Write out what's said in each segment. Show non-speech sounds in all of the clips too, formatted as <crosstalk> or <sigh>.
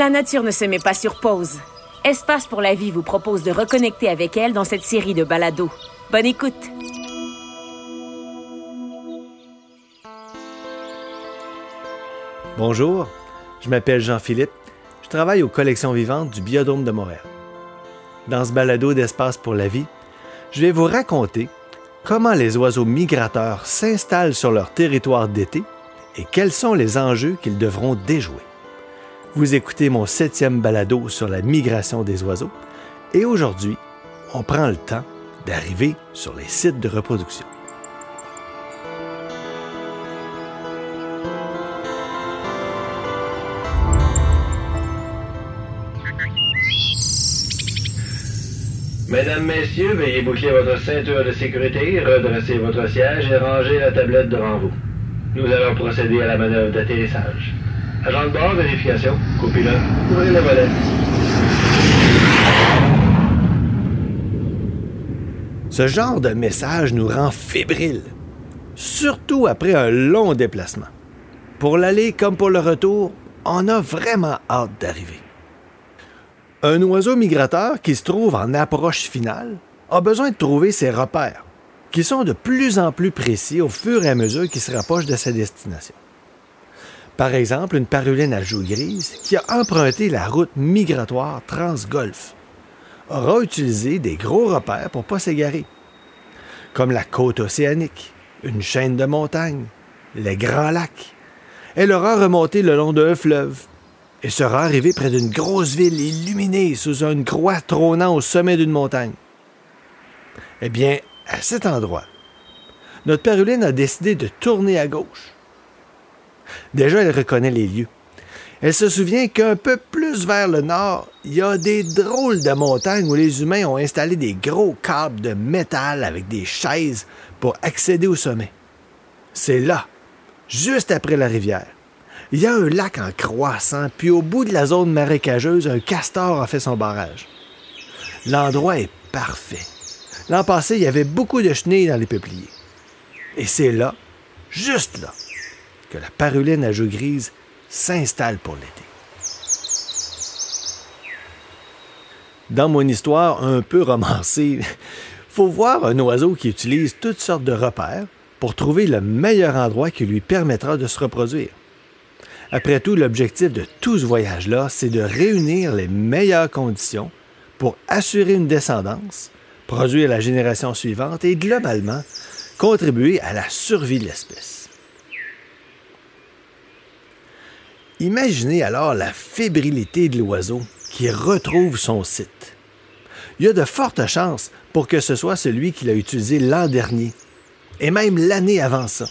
La nature ne se met pas sur pause. Espace pour la vie vous propose de reconnecter avec elle dans cette série de balados. Bonne écoute! Bonjour, je m'appelle Jean-Philippe. Je travaille aux collections vivantes du Biodôme de Montréal. Dans ce balado d'Espace pour la vie, je vais vous raconter comment les oiseaux migrateurs s'installent sur leur territoire d'été et quels sont les enjeux qu'ils devront déjouer. Vous écoutez mon septième balado sur la migration des oiseaux et aujourd'hui, on prend le temps d'arriver sur les sites de reproduction. Mesdames, Messieurs, veuillez boucler votre ceinture de sécurité, redresser votre siège et ranger la tablette devant vous. Nous allons procéder à la manœuvre d'atterrissage. Vérification. Copilote, ouvrez le volet. Ce genre de message nous rend fébriles, surtout après un long déplacement. Pour l'aller comme pour le retour, on a vraiment hâte d'arriver. Un oiseau migrateur qui se trouve en approche finale a besoin de trouver ses repères, qui sont de plus en plus précis au fur et à mesure qu'il se rapproche de sa destination. Par exemple, une paruline à joues grises qui a emprunté la route migratoire Transgolf aura utilisé des gros repères pour ne pas s'égarer, comme la côte océanique, une chaîne de montagnes, les grands lacs. Elle aura remonté le long d'un fleuve, et sera arrivé près d'une grosse ville illuminée sous une croix trônant au sommet d'une montagne. Eh bien, à cet endroit, notre Péruline a décidé de tourner à gauche. Déjà, elle reconnaît les lieux. Elle se souvient qu'un peu plus vers le nord, il y a des drôles de montagnes où les humains ont installé des gros câbles de métal avec des chaises pour accéder au sommet. C'est là, juste après la rivière. Il y a un lac en croissant, puis au bout de la zone marécageuse, un castor a fait son barrage. L'endroit est parfait. L'an passé, il y avait beaucoup de chenilles dans les peupliers. Et c'est là, juste là, que la paruline à joues grises s'installe pour l'été. Dans mon histoire un peu romancée, <laughs> faut voir un oiseau qui utilise toutes sortes de repères pour trouver le meilleur endroit qui lui permettra de se reproduire. Après tout, l'objectif de tout ce voyage-là, c'est de réunir les meilleures conditions pour assurer une descendance, produire la génération suivante et globalement contribuer à la survie de l'espèce. Imaginez alors la fébrilité de l'oiseau qui retrouve son site. Il y a de fortes chances pour que ce soit celui qu'il a utilisé l'an dernier, et même l'année avant ça.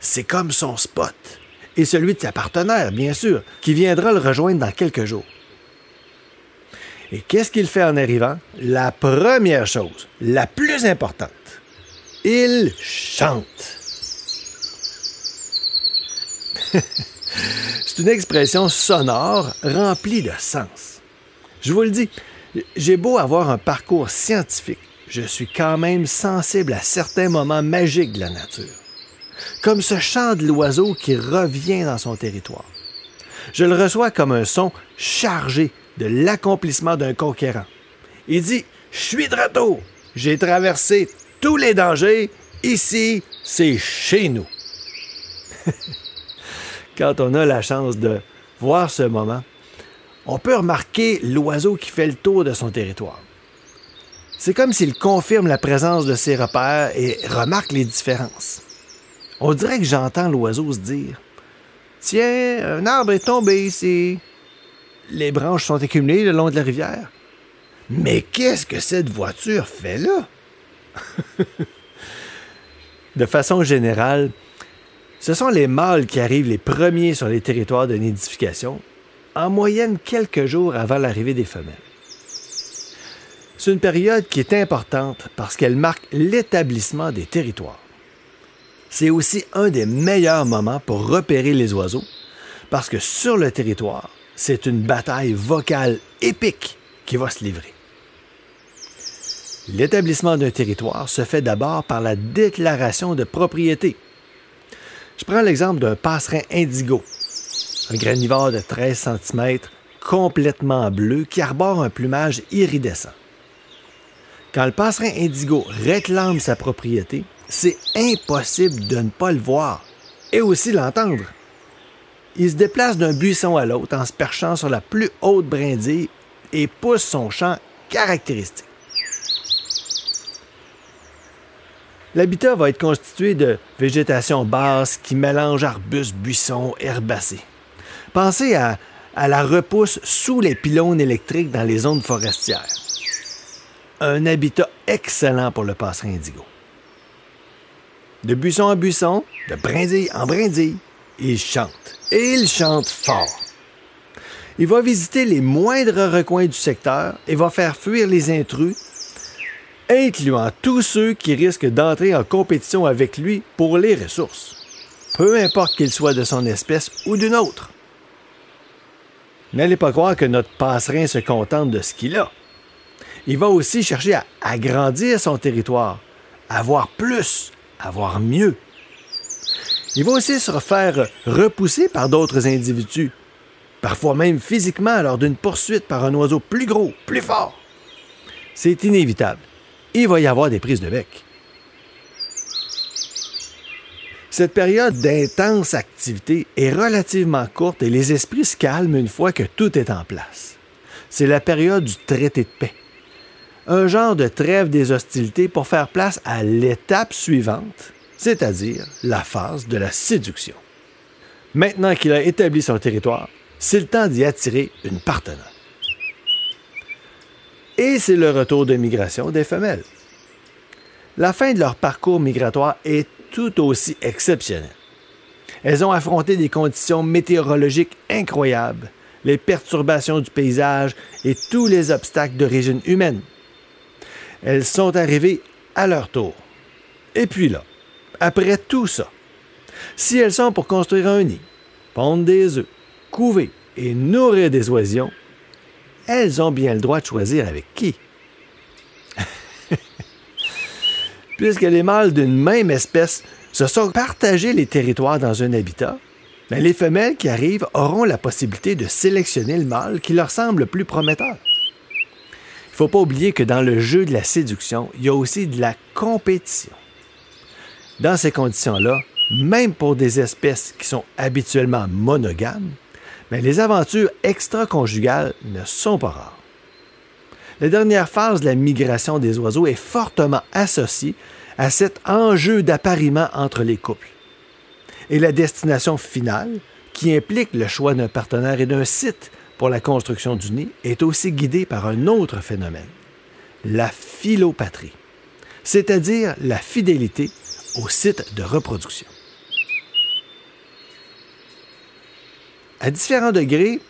C'est comme son spot et celui de sa partenaire, bien sûr, qui viendra le rejoindre dans quelques jours. Et qu'est-ce qu'il fait en arrivant? La première chose, la plus importante, il chante. <laughs> C'est une expression sonore remplie de sens. Je vous le dis, j'ai beau avoir un parcours scientifique, je suis quand même sensible à certains moments magiques de la nature comme ce chant de l'oiseau qui revient dans son territoire. Je le reçois comme un son chargé de l'accomplissement d'un conquérant. Il dit Je suis de retour, j'ai traversé tous les dangers, ici, c'est chez nous. <laughs> Quand on a la chance de voir ce moment, on peut remarquer l'oiseau qui fait le tour de son territoire. C'est comme s'il confirme la présence de ses repères et remarque les différences. On dirait que j'entends l'oiseau se dire Tiens, un arbre est tombé ici. Les branches sont accumulées le long de la rivière. Mais qu'est-ce que cette voiture fait là? <laughs> de façon générale, ce sont les mâles qui arrivent les premiers sur les territoires de nidification, en moyenne quelques jours avant l'arrivée des femelles. C'est une période qui est importante parce qu'elle marque l'établissement des territoires c'est aussi un des meilleurs moments pour repérer les oiseaux, parce que sur le territoire, c'est une bataille vocale épique qui va se livrer. L'établissement d'un territoire se fait d'abord par la déclaration de propriété. Je prends l'exemple d'un passerin indigo. un granivore de 13 cm complètement bleu qui arbore un plumage iridescent. Quand le passerin indigo réclame sa propriété, c'est impossible de ne pas le voir et aussi l'entendre. Il se déplace d'un buisson à l'autre en se perchant sur la plus haute brindille et pousse son chant caractéristique. L'habitat va être constitué de végétation basse qui mélange arbustes, buissons, herbacées. Pensez à, à la repousse sous les pylônes électriques dans les zones forestières. Un habitat excellent pour le passerin indigo. De buisson en buisson, de brindille en brindille, il chante. Et il chante fort. Il va visiter les moindres recoins du secteur et va faire fuir les intrus, incluant tous ceux qui risquent d'entrer en compétition avec lui pour les ressources, peu importe qu'ils soient de son espèce ou d'une autre. N'allez pas croire que notre passerin se contente de ce qu'il a. Il va aussi chercher à agrandir son territoire, avoir plus, avoir mieux. Il va aussi se faire repousser par d'autres individus, parfois même physiquement lors d'une poursuite par un oiseau plus gros, plus fort. C'est inévitable. Il va y avoir des prises de bec. Cette période d'intense activité est relativement courte et les esprits se calment une fois que tout est en place. C'est la période du traité de paix. Un genre de trêve des hostilités pour faire place à l'étape suivante, c'est-à-dire la phase de la séduction. Maintenant qu'il a établi son territoire, c'est le temps d'y attirer une partenaire. Et c'est le retour de migration des femelles. La fin de leur parcours migratoire est tout aussi exceptionnelle. Elles ont affronté des conditions météorologiques incroyables, les perturbations du paysage et tous les obstacles d'origine humaine. Elles sont arrivées à leur tour. Et puis là, après tout ça, si elles sont pour construire un nid, pondre des œufs, couver et nourrir des oisillons, elles ont bien le droit de choisir avec qui. <laughs> Puisque les mâles d'une même espèce se sont partagés les territoires dans un habitat, mais les femelles qui arrivent auront la possibilité de sélectionner le mâle qui leur semble le plus prometteur. Il ne faut pas oublier que dans le jeu de la séduction, il y a aussi de la compétition. Dans ces conditions-là, même pour des espèces qui sont habituellement monogames, mais les aventures extra-conjugales ne sont pas rares. La dernière phase de la migration des oiseaux est fortement associée à cet enjeu d'appariement entre les couples. Et la destination finale, qui implique le choix d'un partenaire et d'un site pour la construction du nid, est aussi guidée par un autre phénomène, la philopatrie, c'est-à-dire la fidélité au site de reproduction. À différents degrés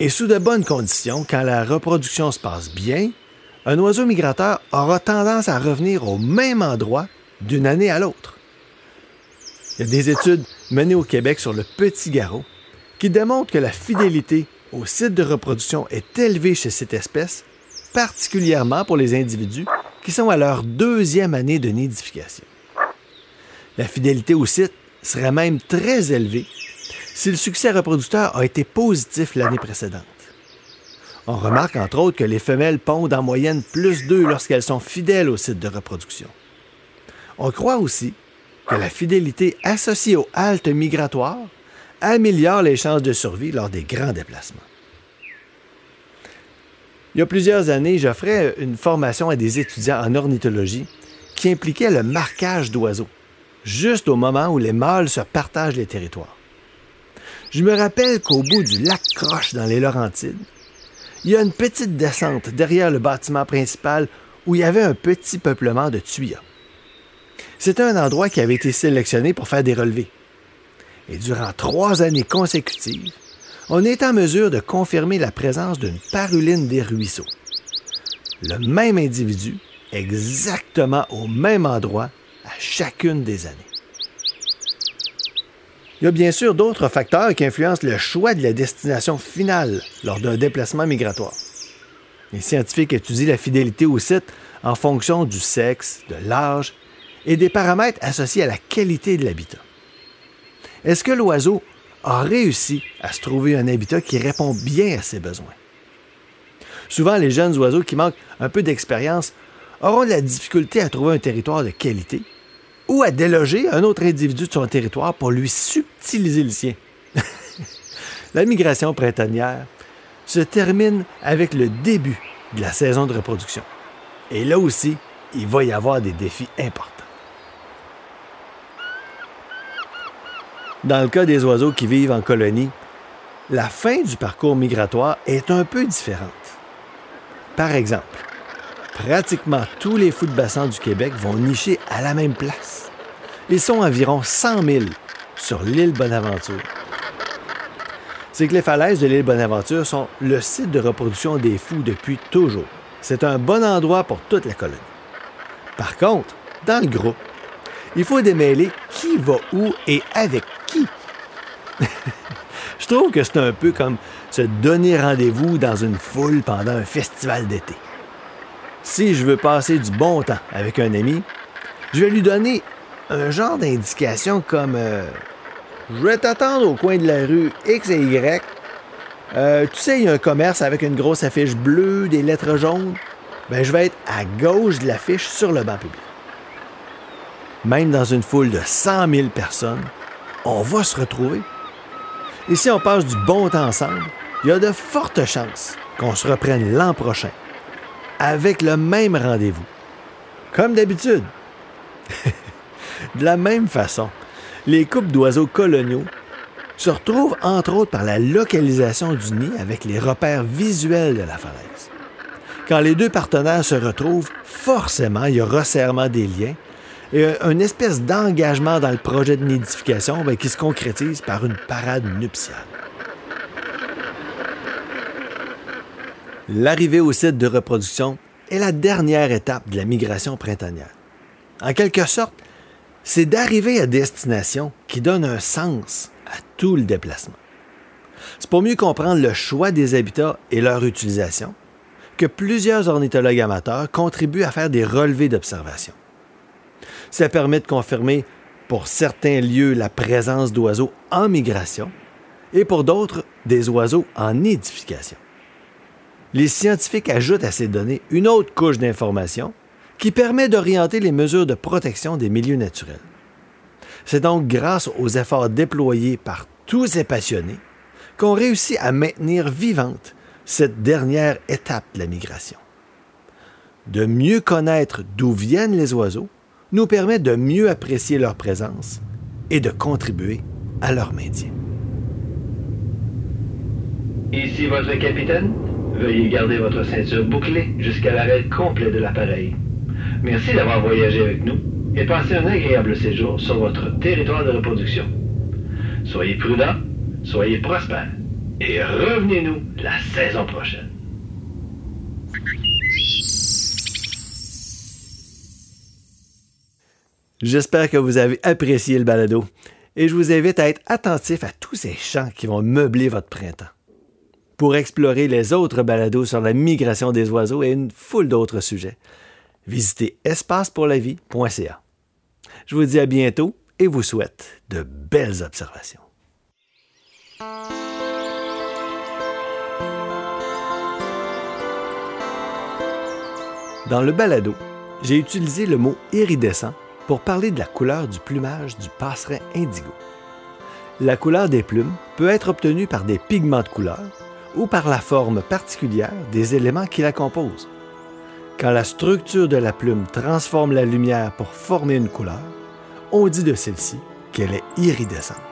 et sous de bonnes conditions, quand la reproduction se passe bien, un oiseau migrateur aura tendance à revenir au même endroit d'une année à l'autre. Il y a des études menées au Québec sur le petit garrot qui démontrent que la fidélité au site de reproduction est élevée chez cette espèce, particulièrement pour les individus qui sont à leur deuxième année de nidification. La fidélité au site serait même très élevée si le succès reproducteur a été positif l'année précédente. On remarque entre autres que les femelles pondent en moyenne plus d'œufs lorsqu'elles sont fidèles au site de reproduction. On croit aussi que la fidélité associée aux haltes migratoires améliore les chances de survie lors des grands déplacements. Il y a plusieurs années, j'offrais une formation à des étudiants en ornithologie qui impliquait le marquage d'oiseaux, juste au moment où les mâles se partagent les territoires. Je me rappelle qu'au bout du lac Croche dans les Laurentides, il y a une petite descente derrière le bâtiment principal où il y avait un petit peuplement de tuyas. C'était un endroit qui avait été sélectionné pour faire des relevés. Et durant trois années consécutives, on est en mesure de confirmer la présence d'une paruline des ruisseaux. Le même individu, exactement au même endroit, à chacune des années. Il y a bien sûr d'autres facteurs qui influencent le choix de la destination finale lors d'un déplacement migratoire. Les scientifiques étudient la fidélité au site en fonction du sexe, de l'âge et des paramètres associés à la qualité de l'habitat. Est-ce que l'oiseau a réussi à se trouver un habitat qui répond bien à ses besoins? Souvent, les jeunes oiseaux qui manquent un peu d'expérience auront de la difficulté à trouver un territoire de qualité ou à déloger un autre individu de son territoire pour lui subtiliser le sien. <laughs> la migration printanière se termine avec le début de la saison de reproduction. Et là aussi, il va y avoir des défis importants. Dans le cas des oiseaux qui vivent en colonie, la fin du parcours migratoire est un peu différente. Par exemple, pratiquement tous les fous de bassin du Québec vont nicher à la même place. Ils sont environ 100 000 sur l'île Bonaventure. C'est que les falaises de l'île Bonaventure sont le site de reproduction des fous depuis toujours. C'est un bon endroit pour toute la colonie. Par contre, dans le groupe, il faut démêler qui va où et avec qui. <laughs> Je trouve que c'est un peu comme se donner rendez-vous dans une foule pendant un festival d'été. Si je veux passer du bon temps avec un ami, je vais lui donner un genre d'indication comme euh, Je vais t'attendre au coin de la rue X et Y. Euh, tu sais, il y a un commerce avec une grosse affiche bleue, des lettres jaunes. Ben, je vais être à gauche de l'affiche sur le banc public. Même dans une foule de 100 000 personnes, on va se retrouver. Et si on passe du bon temps ensemble, il y a de fortes chances qu'on se reprenne l'an prochain avec le même rendez-vous. Comme d'habitude. <laughs> de la même façon, les couples d'oiseaux coloniaux se retrouvent entre autres par la localisation du nid avec les repères visuels de la falaise. Quand les deux partenaires se retrouvent, forcément, il y a resserrement des liens et une espèce d'engagement dans le projet de nidification ben, qui se concrétise par une parade nuptiale. L'arrivée au site de reproduction est la dernière étape de la migration printanière. En quelque sorte, c'est d'arriver à destination qui donne un sens à tout le déplacement. C'est pour mieux comprendre le choix des habitats et leur utilisation que plusieurs ornithologues amateurs contribuent à faire des relevés d'observation. Ça permet de confirmer pour certains lieux la présence d'oiseaux en migration et pour d'autres des oiseaux en nidification. Les scientifiques ajoutent à ces données une autre couche d'informations qui permet d'orienter les mesures de protection des milieux naturels. C'est donc grâce aux efforts déployés par tous ces passionnés qu'on réussit à maintenir vivante cette dernière étape de la migration. De mieux connaître d'où viennent les oiseaux nous permet de mieux apprécier leur présence et de contribuer à leur maintien. Ici votre capitaine. Veuillez garder votre ceinture bouclée jusqu'à l'arrêt complet de l'appareil. Merci d'avoir voyagé avec nous et passez un agréable séjour sur votre territoire de reproduction. Soyez prudents, soyez prospères et revenez-nous la saison prochaine. J'espère que vous avez apprécié le balado et je vous invite à être attentif à tous ces chants qui vont meubler votre printemps. Pour explorer les autres balados sur la migration des oiseaux et une foule d'autres sujets, visitez espacepourlavie.ca. Je vous dis à bientôt et vous souhaite de belles observations. Dans le balado, j'ai utilisé le mot iridescent pour parler de la couleur du plumage du passerin indigo. La couleur des plumes peut être obtenue par des pigments de couleur ou par la forme particulière des éléments qui la composent. Quand la structure de la plume transforme la lumière pour former une couleur, on dit de celle-ci qu'elle est iridescente.